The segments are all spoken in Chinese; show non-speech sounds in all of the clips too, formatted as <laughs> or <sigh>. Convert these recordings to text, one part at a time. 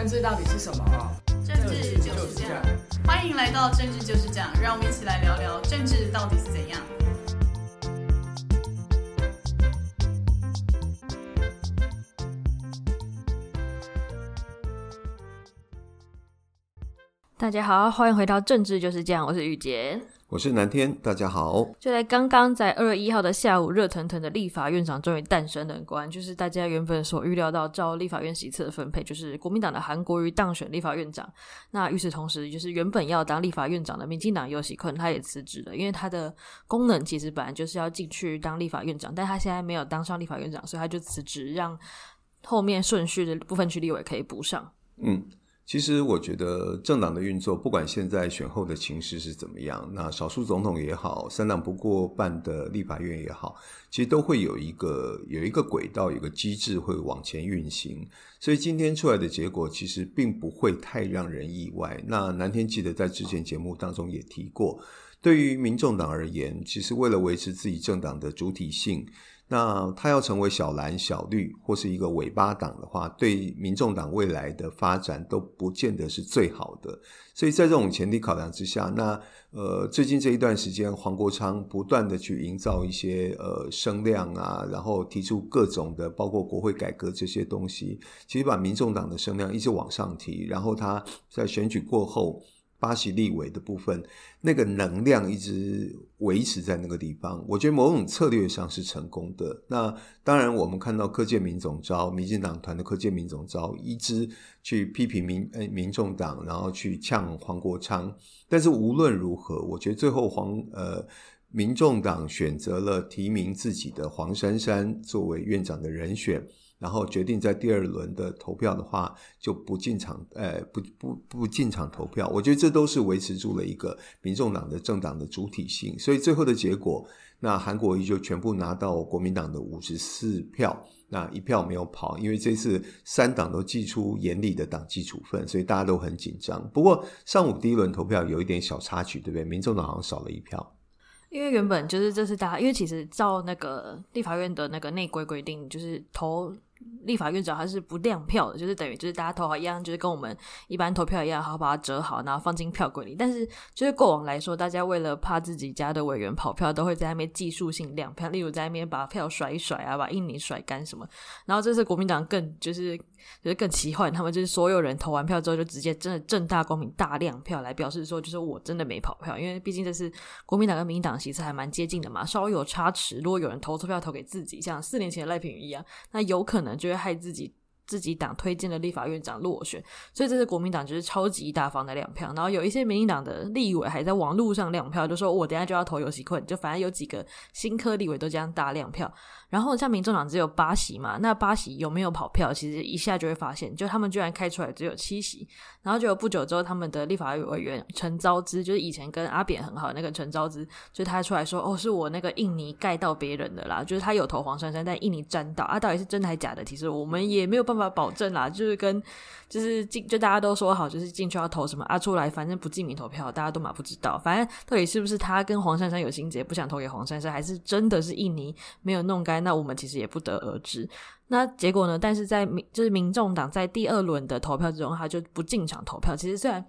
政治到底是什么？政治就是这样。欢迎来到政治就是这样，让我们一起来聊聊政治到底是怎样。大家好，欢迎回到政治就是这样，我是玉洁。我是南天，大家好。就在刚刚，在二月一号的下午，热腾腾的立法院长终于诞生了。果然，就是大家原本所预料到，照立法院席次的分配，就是国民党的韩国瑜当选立法院长。那与此同时，就是原本要当立法院长的民进党游锡堃，他也辞职了，因为他的功能其实本来就是要进去当立法院长，但他现在没有当上立法院长，所以他就辞职，让后面顺序的部分区立委可以补上。嗯。其实我觉得政党的运作，不管现在选后的情势是怎么样，那少数总统也好，三党不过半的立法院也好，其实都会有一个有一个轨道，有一个机制会往前运行。所以今天出来的结果，其实并不会太让人意外。那南天记得在之前节目当中也提过，对于民众党而言，其实为了维持自己政党的主体性。那他要成为小蓝、小绿或是一个尾巴党的话，对民众党未来的发展都不见得是最好的。所以在这种前提考量之下，那呃，最近这一段时间，黄国昌不断的去营造一些呃声量啊，然后提出各种的，包括国会改革这些东西，其实把民众党的声量一直往上提，然后他在选举过后。巴西立委的部分，那个能量一直维持在那个地方，我觉得某种策略上是成功的。那当然，我们看到柯建铭总召，民进党团的柯建铭总召一直去批评民诶民众党，然后去呛黄国昌。但是无论如何，我觉得最后黄呃民众党选择了提名自己的黄珊珊作为院长的人选。然后决定在第二轮的投票的话，就不进场，呃，不不不进场投票。我觉得这都是维持住了一个民众党的政党的主体性。所以最后的结果，那韩国瑜就全部拿到国民党的五十四票，那一票没有跑。因为这次三党都祭出严厉的党纪处分，所以大家都很紧张。不过上午第一轮投票有一点小插曲，对不对？民众党好像少了一票。因为原本就是这是大家，因为其实照那个立法院的那个内规规定，就是投。立法院长他是不亮票的，就是等于就是大家投好一样，就是跟我们一般投票一样，好把它折好，然后放进票柜里。但是就是过往来说，大家为了怕自己家的委员跑票，都会在那边技术性亮票，例如在那边把票甩一甩啊，把印泥甩干什么。然后这次国民党更就是就是更奇幻，他们就是所有人投完票之后，就直接真的正大光明大量票来表示说，就是我真的没跑票，因为毕竟这是国民党跟民进党席次还蛮接近的嘛，稍微有差池，如果有人投错票投给自己，像四年前赖品妤一样，那有可能就会害自己。自己党推荐的立法院长落选，所以这是国民党就是超级大方的亮票。然后有一些民进党的立委还在网络上亮票，就说我等下就要投游戏困，就反正有几个新科立委都这样大亮票。然后像民众党只有八席嘛，那八席有没有跑票？其实一下就会发现，就他们居然开出来只有七席。然后就不久之后，他们的立法委员陈昭之，就是以前跟阿扁很好的那个陈昭之，就他出来说：“哦，是我那个印尼盖到别人的啦，<laughs> 就是他有投黄珊珊，但印尼占到啊，到底是真的还是假的？其实我们也没有办法保证啦。就是跟就是进，就大家都说好，就是进去要投什么啊，出来反正不记名投票，大家都嘛不知道。反正到底是不是他跟黄珊珊有心结，不想投给黄珊珊，还是真的是印尼没有弄干？”那我们其实也不得而知。那结果呢？但是在民就是民众党在第二轮的投票之中，他就不进场投票。其实虽然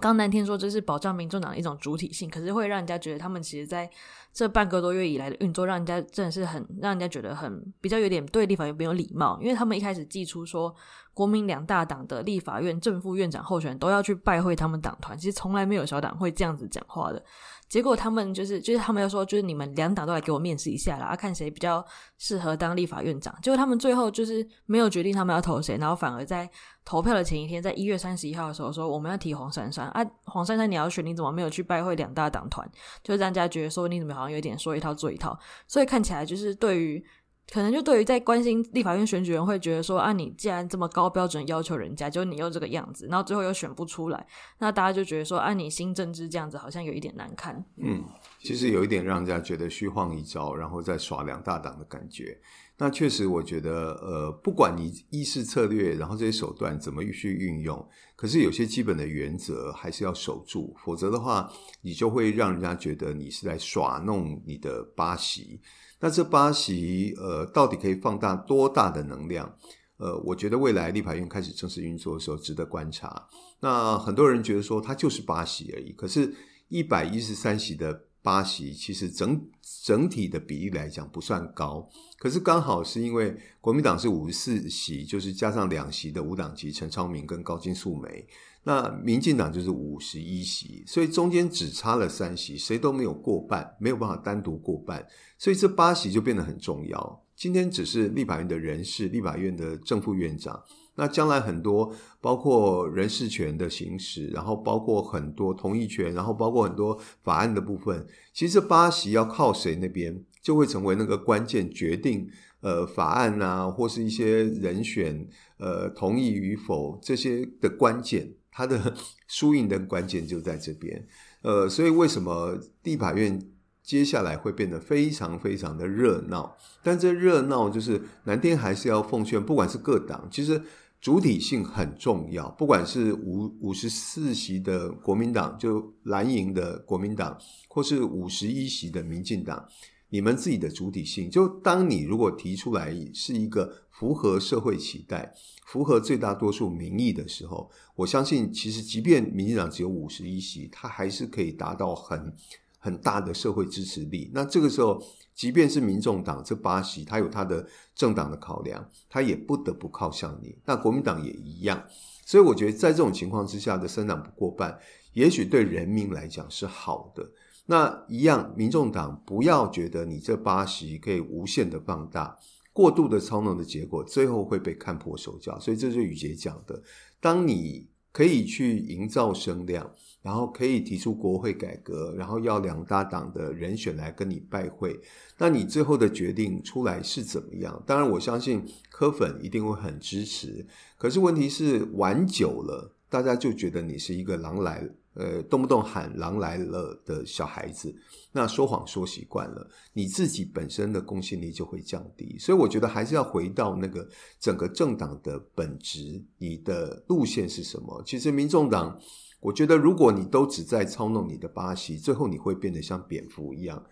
刚南听说这是保障民众党的一种主体性，可是会让人家觉得他们其实在这半个多月以来的运作，让人家真的是很让人家觉得很比较有点对立法院没有礼貌。因为他们一开始寄出说，国民两大党的立法院正副院长候选人都要去拜会他们党团，其实从来没有小党会这样子讲话的。结果他们就是，就是他们又说，就是你们两党都来给我面试一下啦，看谁比较适合当立法院长。结果他们最后就是没有决定他们要投谁，然后反而在投票的前一天，在一月三十一号的时候说我们要提黄珊珊啊，黄珊珊你要选，你怎么没有去拜会两大党团？就让人家觉得说你怎么好像有点说一套做一套，所以看起来就是对于。可能就对于在关心立法院选举人会觉得说啊，你既然这么高标准要求人家，就你又这个样子，然后最后又选不出来，那大家就觉得说啊，你新政治这样子好像有一点难看。嗯，其实有一点让人家觉得虚晃一招，然后再耍两大档的感觉。那确实，我觉得呃，不管你议事策略，然后这些手段怎么去运用，可是有些基本的原则还是要守住，否则的话，你就会让人家觉得你是在耍弄你的八席。那这八席，呃，到底可以放大多大的能量？呃，我觉得未来立法院开始正式运作的时候，值得观察。那很多人觉得说，它就是八席而已。可是，一百一十三席的八席，其实整整体的比例来讲不算高。可是刚好是因为国民党是五十四席，就是加上两席的无党籍陈昌明跟高金素梅。那民进党就是五十一席，所以中间只差了三席，谁都没有过半，没有办法单独过半，所以这八席就变得很重要。今天只是立法院的人事，立法院的正副院长，那将来很多包括人事权的行使，然后包括很多同意权，然后包括很多法案的部分，其实这八席要靠谁那边，就会成为那个关键决定，呃，法案啊，或是一些人选，呃，同意与否这些的关键。它的 <laughs> 输赢的关键就在这边，呃，所以为什么地法院接下来会变得非常非常的热闹？但这热闹就是南天还是要奉劝，不管是各党，其实主体性很重要。不管是五五十四席的国民党，就蓝营的国民党，或是五十一席的民进党，你们自己的主体性，就当你如果提出来是一个符合社会期待，符合最大多数民意的时候，我相信，其实即便民进党只有五十一席，他还是可以达到很很大的社会支持力。那这个时候，即便是民众党这八席，他有他的政党的考量，他也不得不靠向你。那国民党也一样。所以，我觉得在这种情况之下的三党不过半，也许对人民来讲是好的。那一样，民众党不要觉得你这八席可以无限的放大。过度的操弄的结果，最后会被看破手脚。所以这是宇杰讲的：当你可以去营造声量，然后可以提出国会改革，然后要两大党的人选来跟你拜会，那你最后的决定出来是怎么样？当然，我相信柯粉一定会很支持。可是问题是玩久了，大家就觉得你是一个狼来了。呃，动不动喊“狼来了”的小孩子，那说谎说习惯了，你自己本身的公信力就会降低。所以，我觉得还是要回到那个整个政党的本质，你的路线是什么？其实，民众党，我觉得如果你都只在操弄你的巴西，最后你会变得像蝙蝠一样。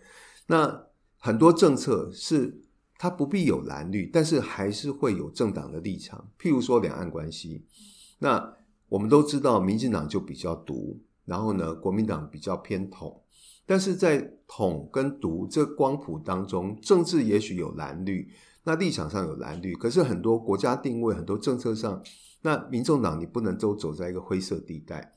那很多政策是它不必有蓝绿，但是还是会有政党的立场。譬如说两岸关系，那我们都知道，民进党就比较独。然后呢，国民党比较偏统，但是在统跟独这光谱当中，政治也许有蓝绿，那立场上有蓝绿，可是很多国家定位、很多政策上，那民众党你不能都走在一个灰色地带。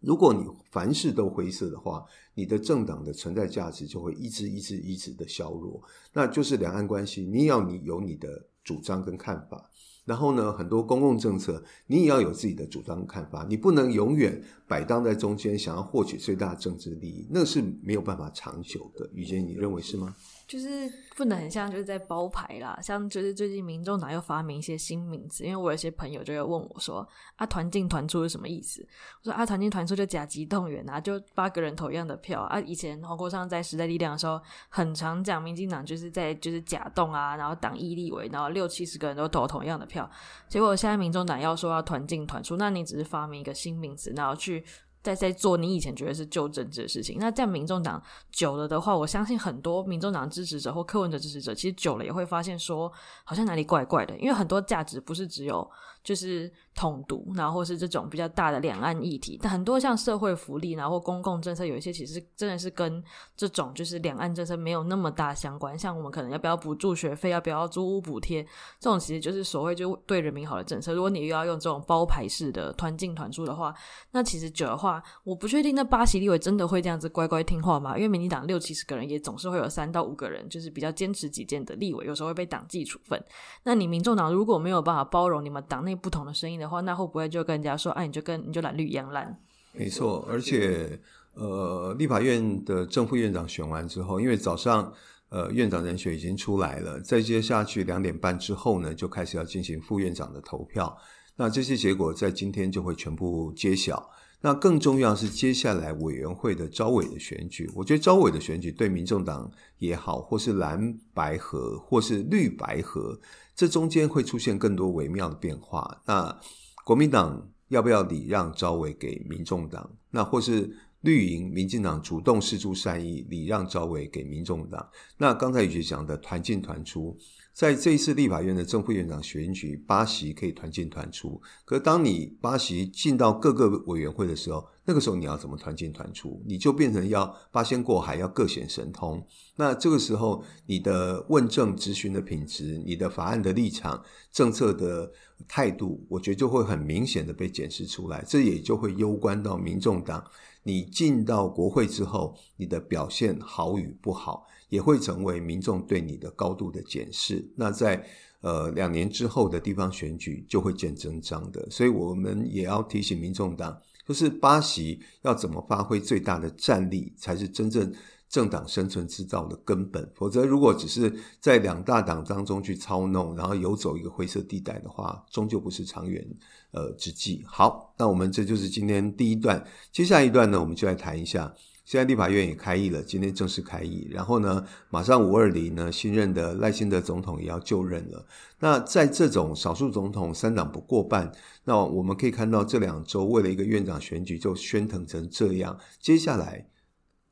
如果你凡事都灰色的话，你的政党的存在价值就会一直一直一直的削弱。那就是两岸关系，你要你有你的主张跟看法。然后呢，很多公共政策，你也要有自己的主张看法，你不能永远摆荡在中间，想要获取最大政治利益，那是没有办法长久的。宇杰，你认为是吗？就是不能很像就是在包牌啦，像就是最近民众党又发明一些新名词，因为我有些朋友就会问我说：“啊，团进团出是什么意思？”我说：“啊，团进团出就甲级动员啊，就八个人投一样的票啊。”以前黄国昌在时代力量的时候，很常讲民进党就是在就是假动啊，然后党意立委，然后六七十个人都投同样的票。结果现在民众党要说要团进团出，那你只是发明一个新名词，然后去。在在做你以前觉得是旧政治的事情，那在民众党久了的话，我相信很多民众党支持者或柯文哲支持者，其实久了也会发现说，好像哪里怪怪的，因为很多价值不是只有。就是统独，然后或是这种比较大的两岸议题，但很多像社会福利，然后公共政策，有一些其实真的是跟这种就是两岸政策没有那么大相关。像我们可能要不要补助学费，要不要租屋补贴，这种其实就是所谓就对人民好的政策。如果你又要用这种包牌式的团进团出的话，那其实久的话，我不确定那八席立委真的会这样子乖乖听话吗？因为民进党六七十个人，也总是会有三到五个人就是比较坚持己见的立委，有时候会被党纪处分。那你民众党如果没有办法包容你们党内，不同的声音的话，那会不会就跟人家说，啊，你就跟你就蓝绿一样烂？没错，而且呃，立法院的正副院长选完之后，因为早上呃，院长人选已经出来了，再接下去两点半之后呢，就开始要进行副院长的投票。那这些结果在今天就会全部揭晓。那更重要是接下来委员会的招委的选举。我觉得招委的选举对民众党也好，或是蓝白合，或是绿白合，这中间会出现更多微妙的变化。那国民党要不要礼让招委给民众党？那或是？绿营民进党主动示出善意，礼让招委给民众党。那刚才宇杰讲的团进团出，在这一次立法院的正副院长选举，八席可以团进团出。可当你八席进到各个委员会的时候，那个时候你要怎么团进团出？你就变成要八仙过海，要各显神通。那这个时候，你的问政质询的品质，你的法案的立场、政策的态度，我觉得就会很明显的被检视出来。这也就会攸关到民众党。你进到国会之后，你的表现好与不好，也会成为民众对你的高度的检视。那在呃两年之后的地方选举就会见真章的。所以我们也要提醒民众党，就是巴西要怎么发挥最大的战力，才是真正。政党生存之道的根本，否则如果只是在两大党当中去操弄，然后游走一个灰色地带的话，终究不是长远呃之计。好，那我们这就是今天第一段，接下一段呢，我们就来谈一下，现在立法院也开议了，今天正式开议，然后呢，马上五二零呢，新任的赖清德总统也要就任了。那在这种少数总统三党不过半，那我们可以看到这两周为了一个院长选举就喧腾成这样，接下来。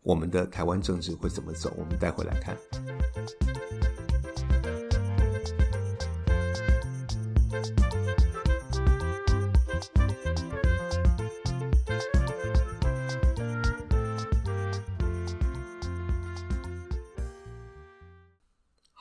我们的台湾政治会怎么走？我们带回来看。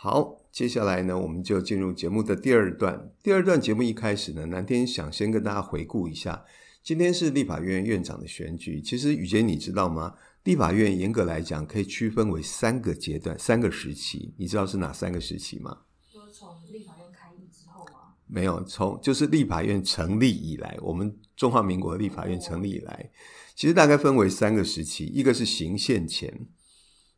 好，接下来呢，我们就进入节目的第二段。第二段节目一开始呢，南天想先跟大家回顾一下，今天是立法院院长的选举。其实宇杰，你知道吗？立法院严格来讲可以区分为三个阶段、三个时期，你知道是哪三个时期吗？就是从立法院开议之后吗？没有，从就是立法院成立以来，我们中华民国立法院成立以来，其实大概分为三个时期，一个是行宪前，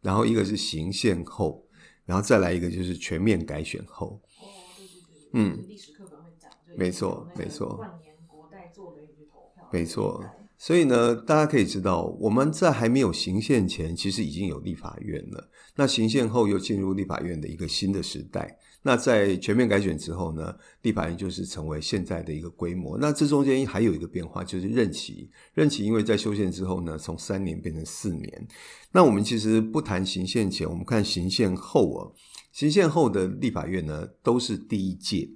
然后一个是行宪后，然后再来一个就是全面改选后。哦，对对对，嗯，历史课本会讲，没错，没错，万年国代做的一句投票，没错。所以呢，大家可以知道，我们在还没有行宪前，其实已经有立法院了。那行宪后又进入立法院的一个新的时代。那在全面改选之后呢，立法院就是成为现在的一个规模。那这中间还有一个变化，就是任期。任期因为在修宪之后呢，从三年变成四年。那我们其实不谈行宪前，我们看行宪后啊，行宪后的立法院呢，都是第一届。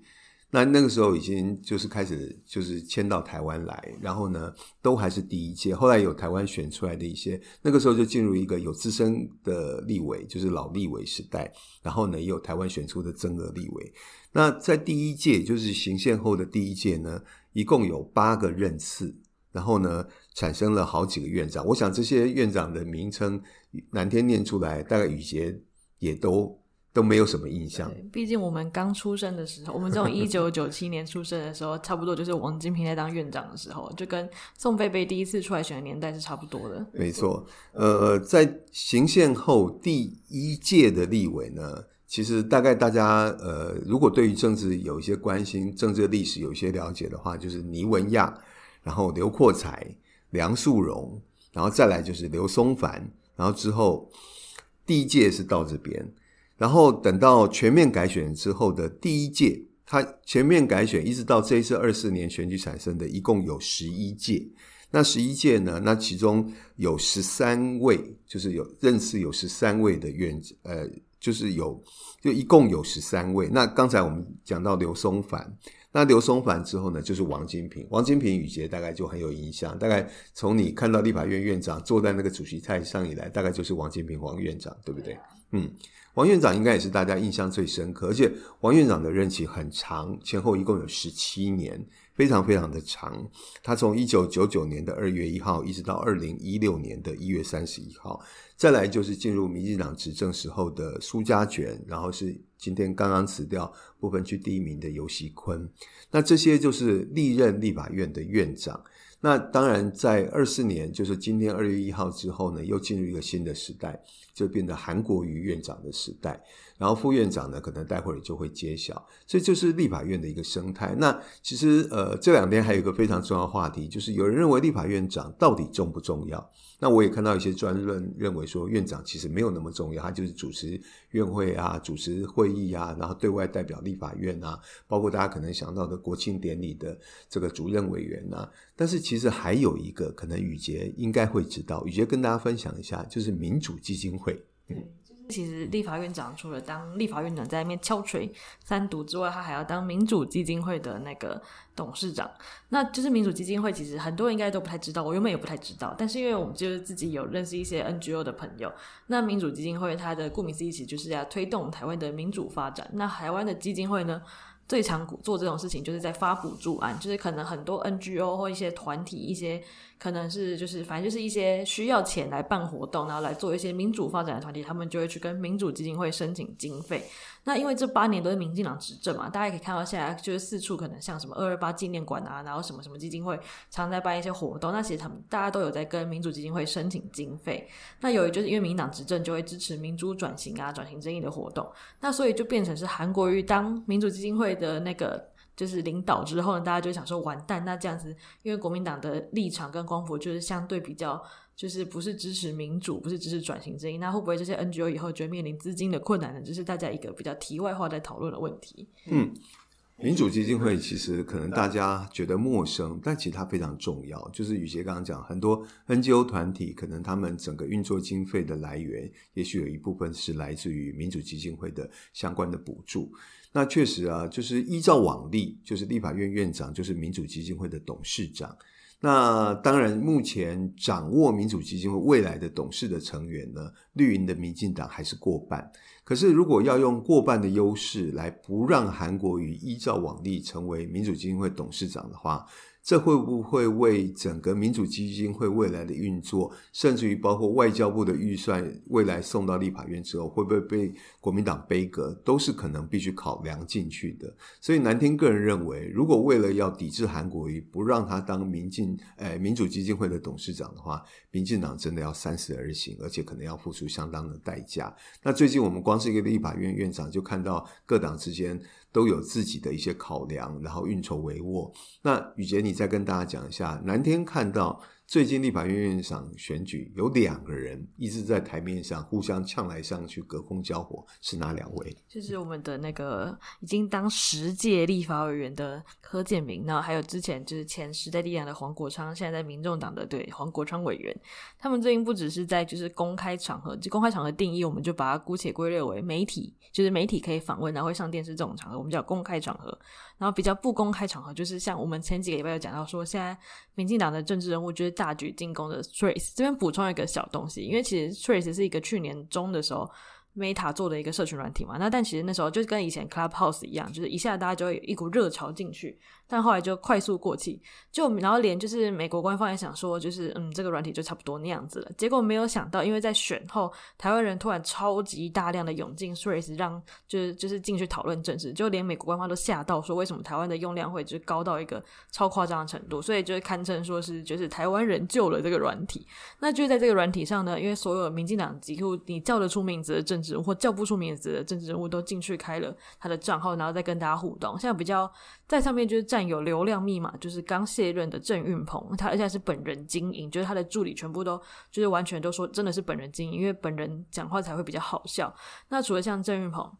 那那个时候已经就是开始就是迁到台湾来，然后呢，都还是第一届。后来有台湾选出来的一些，那个时候就进入一个有资深的立委，就是老立委时代。然后呢，也有台湾选出的增额立委。那在第一届，就是行宪后的第一届呢，一共有八个任次，然后呢，产生了好几个院长。我想这些院长的名称，南天念出来，大概宇杰也都。都没有什么印象。毕竟我们刚出生的时候，我们这种 <laughs> 一九九七年出生的时候，差不多就是王金平在当院长的时候，就跟宋贝贝第一次出来选的年代是差不多的。没错，呃，在行宪后第一届的立委呢，其实大概大家呃，如果对于政治有一些关心，政治历史有一些了解的话，就是倪文亚，然后刘阔才、梁树荣，然后再来就是刘松凡，然后之后第一届是到这边。然后等到全面改选之后的第一届，它全面改选一直到这一次二四年选举产生的，一共有十一届。那十一届呢？那其中有十三位，就是有认识有十三位的院长，呃，就是有就一共有十三位。那刚才我们讲到刘松藩，那刘松藩之后呢，就是王金平。王金平宇杰大概就很有印象，大概从你看到立法院院长坐在那个主席台上以来，大概就是王金平王院长，对不对？嗯。王院长应该也是大家印象最深刻，而且王院长的任期很长，前后一共有十七年，非常非常的长。他从一九九九年的二月一号一直到二零一六年的一月三十一号，再来就是进入民进党执政时候的苏家全，然后是今天刚刚辞掉不分区第一名的游熙坤。那这些就是历任立法院的院长。那当然，在二四年，就是今天二月一号之后呢，又进入一个新的时代，就变得韩国瑜院长的时代。然后副院长呢，可能待会儿就会揭晓。这就是立法院的一个生态。那其实呃，这两天还有一个非常重要的话题，就是有人认为立法院长到底重不重要？那我也看到一些专论认为说，院长其实没有那么重要，他就是主持院会啊，主持会议啊，然后对外代表立法院啊，包括大家可能想到的国庆典礼的这个主任委员啊。但是其实还有一个，可能宇杰应该会知道，宇杰跟大家分享一下，就是民主基金会。嗯。其实立法院长除了当立法院长在那边敲锤三读之外，他还要当民主基金会的那个董事长。那就是民主基金会，其实很多人应该都不太知道，我原本也不太知道。但是因为我们就是自己有认识一些 NGO 的朋友，那民主基金会它的顾名思义，其实就是要推动台湾的民主发展。那台湾的基金会呢，最常做这种事情，就是在发补助案，就是可能很多 NGO 或一些团体一些。可能是就是反正就是一些需要钱来办活动，然后来做一些民主发展的团体，他们就会去跟民主基金会申请经费。那因为这八年都是民进党执政嘛，大家可以看到现在就是四处可能像什么二二八纪念馆啊，然后什么什么基金会常在办一些活动。那其实他们大家都有在跟民主基金会申请经费。那由于就是因为民党执政，就会支持民主转型啊、转型正义的活动。那所以就变成是韩国瑜当民主基金会的那个。就是领导之后呢，大家就想说完蛋，那这样子，因为国民党的立场跟光谱就是相对比较，就是不是支持民主，不是支持转型正义，那会不会这些 NGO 以后就面临资金的困难呢？就是大家一个比较题外话在讨论的问题。嗯，民主基金会其实可能大家觉得陌生，但其实它非常重要。就是宇杰刚刚讲，很多 NGO 团体可能他们整个运作经费的来源，也许有一部分是来自于民主基金会的相关的补助。那确实啊，就是依照往例，就是立法院院长就是民主基金会的董事长。那当然，目前掌握民主基金会未来的董事的成员呢，绿营的民进党还是过半。可是，如果要用过半的优势来不让韩国瑜依照往例成为民主基金会董事长的话，这会不会为整个民主基金会未来的运作，甚至于包括外交部的预算，未来送到立法院之后，会不会被国民党杯葛，都是可能必须考量进去的。所以南天个人认为，如果为了要抵制韩国瑜，不让他当民进，诶，民主基金会的董事长的话，民进党真的要三思而行，而且可能要付出相当的代价。那最近我们光是一个立法院院长，就看到各党之间。都有自己的一些考量，然后运筹帷幄。那雨杰，你再跟大家讲一下，南天看到。最近立法院院长选举有两个人一直在台面上互相呛来呛去，隔空交火，是哪两位？就是我们的那个已经当十届立法委员的柯建铭，那还有之前就是前时代力量的黄国昌，现在在民众党的对黄国昌委员，他们最近不只是在就是公开场合，就公开场合定义，我们就把它姑且归类为媒体，就是媒体可以访问，然后会上电视这种场合，我们叫公开场合。然后比较不公开场合，就是像我们前几个礼拜有讲到说，现在民进党的政治人物就是大举进攻的 Trace。这边补充一个小东西，因为其实 Trace 是一个去年中的时候。Meta 做的一个社群软体嘛，那但其实那时候就跟以前 Clubhouse 一样，就是一下大家就会有一股热潮进去，但后来就快速过气，就然后连就是美国官方也想说，就是嗯这个软体就差不多那样子了。结果没有想到，因为在选后，台湾人突然超级大量的涌进 Threads，让就是就是进去讨论政治，就连美国官方都吓到说，为什么台湾的用量会就高到一个超夸张的程度，所以就是堪称说是就是台湾人救了这个软体。那就在这个软体上呢，因为所有民进党几乎你叫得出名字的政治。或叫不出名字的政治人物都进去开了他的账号，然后再跟大家互动。现在比较在上面就是占有流量密码，就是刚卸任的郑运鹏，他而且是本人经营，就是他的助理全部都就是完全都说真的是本人经营，因为本人讲话才会比较好笑。那除了像郑运鹏。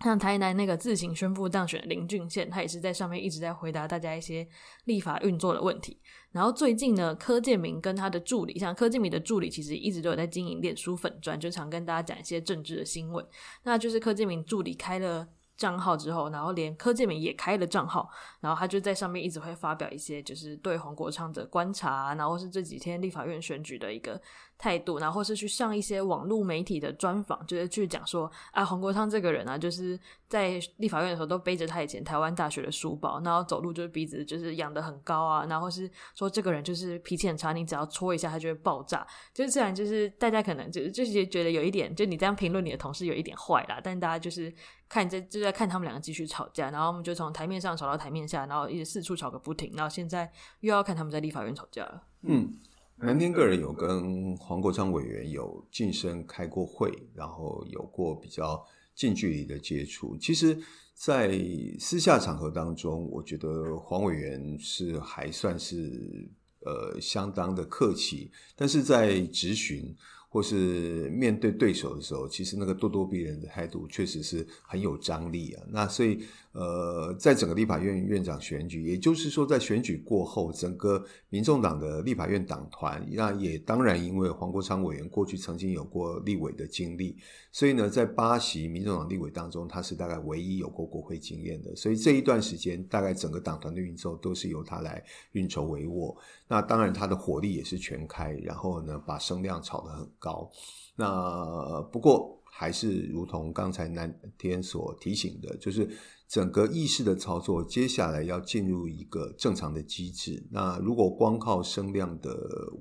像台南那个自行宣布当选的林俊宪，他也是在上面一直在回答大家一些立法运作的问题。然后最近呢，柯建铭跟他的助理，像柯建铭的助理，其实一直都有在经营脸书粉专，就常跟大家讲一些政治的新闻。那就是柯建铭助理开了账号之后，然后连柯建铭也开了账号，然后他就在上面一直会发表一些，就是对黄国昌的观察，然后是这几天立法院选举的一个态度，然后是去上一些网络媒体的专访，就是去讲说啊，黄国昌这个人啊，就是在立法院的时候都背着他以前台湾大学的书包，然后走路就是鼻子就是仰得很高啊，然后是说这个人就是脾气很差，你只要戳一下他就会爆炸。就是这样，就是大家可能就就是觉得有一点，就你这样评论你的同事有一点坏啦，但大家就是看这就在看他们两个继续吵架，然后我们就从台面上吵到台面下，然后一直四处吵个不停，然后现在又要看他们在立法院吵架了。嗯。南天个人有跟黄国昌委员有近身开过会，然后有过比较近距离的接触。其实，在私下场合当中，我觉得黄委员是还算是呃相当的客气，但是在质询。或是面对对手的时候，其实那个咄咄逼人的态度确实是很有张力啊。那所以，呃，在整个立法院院长选举，也就是说，在选举过后，整个民众党的立法院党团，那也当然因为黄国昌委员过去曾经有过立委的经历，所以呢，在八席民众党立委当中，他是大概唯一有过国会经验的。所以这一段时间，大概整个党团的运作都是由他来运筹帷幄。那当然，他的火力也是全开，然后呢，把声量炒得很。高那不过还是如同刚才南天所提醒的，就是整个意识的操作，接下来要进入一个正常的机制。那如果光靠声量的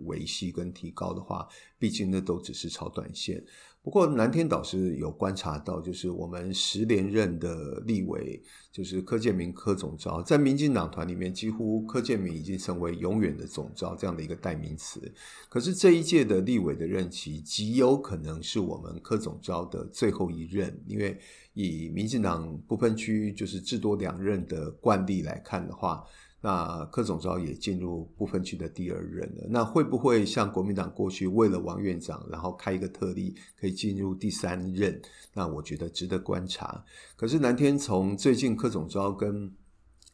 维系跟提高的话，毕竟那都只是超短线。不过南天导师有观察到，就是我们十连任的立委，就是柯建铭柯总召，在民进党团里面，几乎柯建铭已经成为永远的总召这样的一个代名词。可是这一届的立委的任期，极有可能是我们柯总召的最后一任，因为以民进党不分区就是至多两任的惯例来看的话。那柯总召也进入不分区的第二任了，那会不会像国民党过去为了王院长，然后开一个特例，可以进入第三任？那我觉得值得观察。可是南天从最近柯总召跟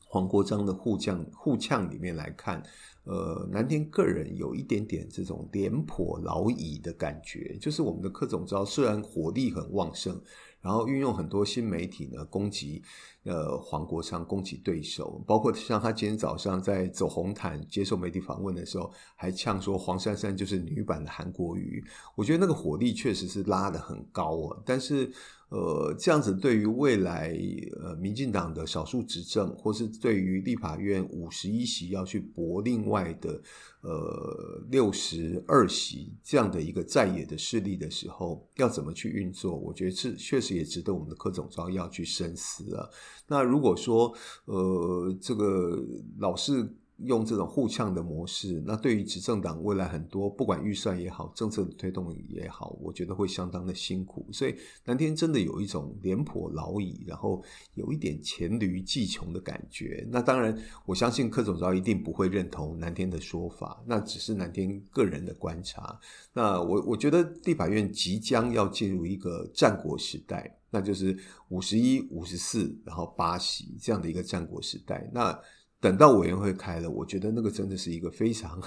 黄国章的互呛互呛里面来看，呃，南天个人有一点点这种廉颇老矣的感觉，就是我们的柯总召虽然火力很旺盛。然后运用很多新媒体呢攻击，呃，黄国昌攻击对手，包括像他今天早上在走红毯接受媒体访问的时候，还呛说黄珊珊就是女版的韩国瑜。我觉得那个火力确实是拉得很高啊，但是。呃，这样子对于未来呃民进党的少数执政，或是对于立法院五十一席要去搏另外的呃六十二席这样的一个在野的势力的时候，要怎么去运作？我觉得是确实也值得我们的柯总召要去深思啊。那如果说呃这个老是。用这种互呛的模式，那对于执政党未来很多不管预算也好，政策的推动也好，我觉得会相当的辛苦。所以南天真的有一种廉颇老矣，然后有一点黔驴技穷的感觉。那当然，我相信柯总召一定不会认同南天的说法，那只是南天个人的观察。那我我觉得地法院即将要进入一个战国时代，那就是五十一、五十四，然后八席这样的一个战国时代。那等到委员会开了，我觉得那个真的是一个非常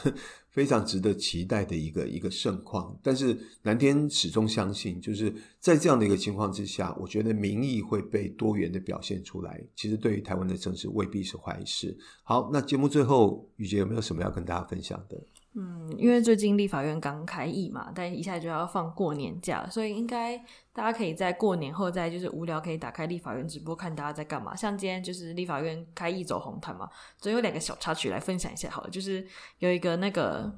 非常值得期待的一个一个盛况。但是蓝天始终相信，就是在这样的一个情况之下，我觉得民意会被多元的表现出来。其实对于台湾的政治未必是坏事。好，那节目最后，宇杰有没有什么要跟大家分享的？嗯，因为最近立法院刚开议嘛，但一下就要放过年假，所以应该大家可以在过年后再就是无聊可以打开立法院直播看大家在干嘛。像今天就是立法院开议走红毯嘛，总有两个小插曲来分享一下好了，就是有一个那个。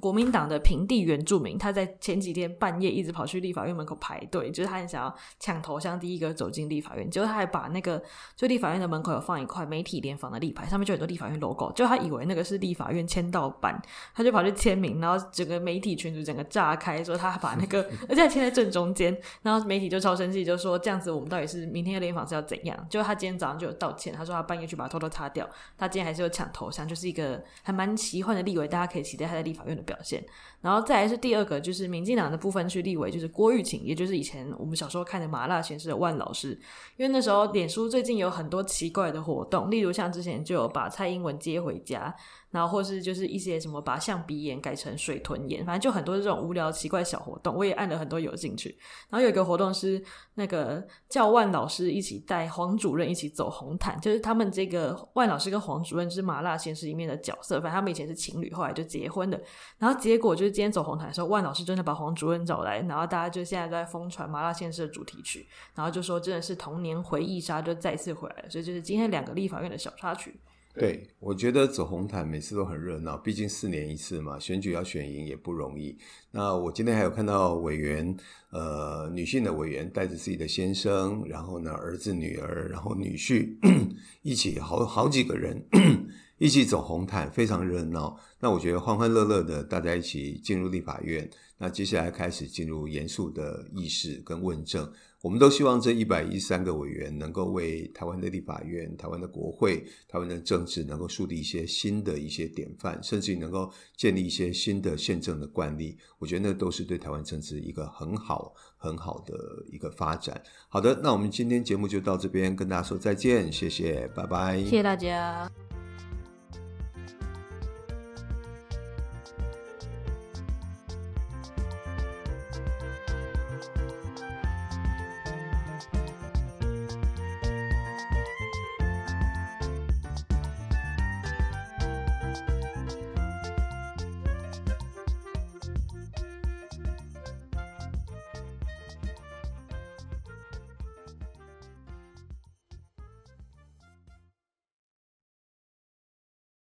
国民党的平地原住民，他在前几天半夜一直跑去立法院门口排队，就是他很想要抢头香，第一个走进立法院。结果他还把那个，就立法院的门口有放一块媒体联访的立牌，上面就很多立法院 logo，就他以为那个是立法院签到版，他就跑去签名，然后整个媒体群组整个炸开，说他把那个，<laughs> 而且还签在正中间，然后媒体就超生气，就说这样子我们到底是明天的联访是要怎样？就他今天早上就有道歉，他说他半夜去把它偷偷擦掉，他今天还是有抢头香，就是一个还蛮奇幻的立委，大家可以期待他在立法院的表现，然后再来是第二个，就是民进党的部分去立委，就是郭玉琴，也就是以前我们小时候看的《麻辣先生》万老师。因为那时候脸书最近有很多奇怪的活动，例如像之前就有把蔡英文接回家，然后或是就是一些什么把象鼻炎改成水豚炎，反正就很多这种无聊奇怪小活动，我也按了很多有兴趣。然后有一个活动是那个叫万老师一起带黄主任一起走红毯，就是他们这个万老师跟黄主任是麻辣鲜师里面的角色，反正他们以前是情侣，后来就结婚的。然后结果就是今天走红毯的时候，万老师真的把黄主任找来，然后大家就现在都在疯传麻辣鲜师的主题曲，然后就说真的是童年回忆杀，就再次回来了。所以就是今天两个立法院的小插曲。对，我觉得走红毯每次都很热闹，毕竟四年一次嘛，选举要选赢也不容易。那我今天还有看到委员，呃，女性的委员带着自己的先生，然后呢，儿子、女儿，然后女婿 <coughs> 一起好好几个人 <coughs> 一起走红毯，非常热闹。那我觉得欢欢乐乐的，大家一起进入立法院。那接下来开始进入严肃的议事跟问政。我们都希望这一百一十三个委员能够为台湾的立法院、台湾的国会、台湾的政治能够树立一些新的一些典范，甚至于能够建立一些新的宪政的惯例。我觉得那都是对台湾政治一个很好、很好的一个发展。好的，那我们今天节目就到这边，跟大家说再见，谢谢，拜拜，谢谢大家。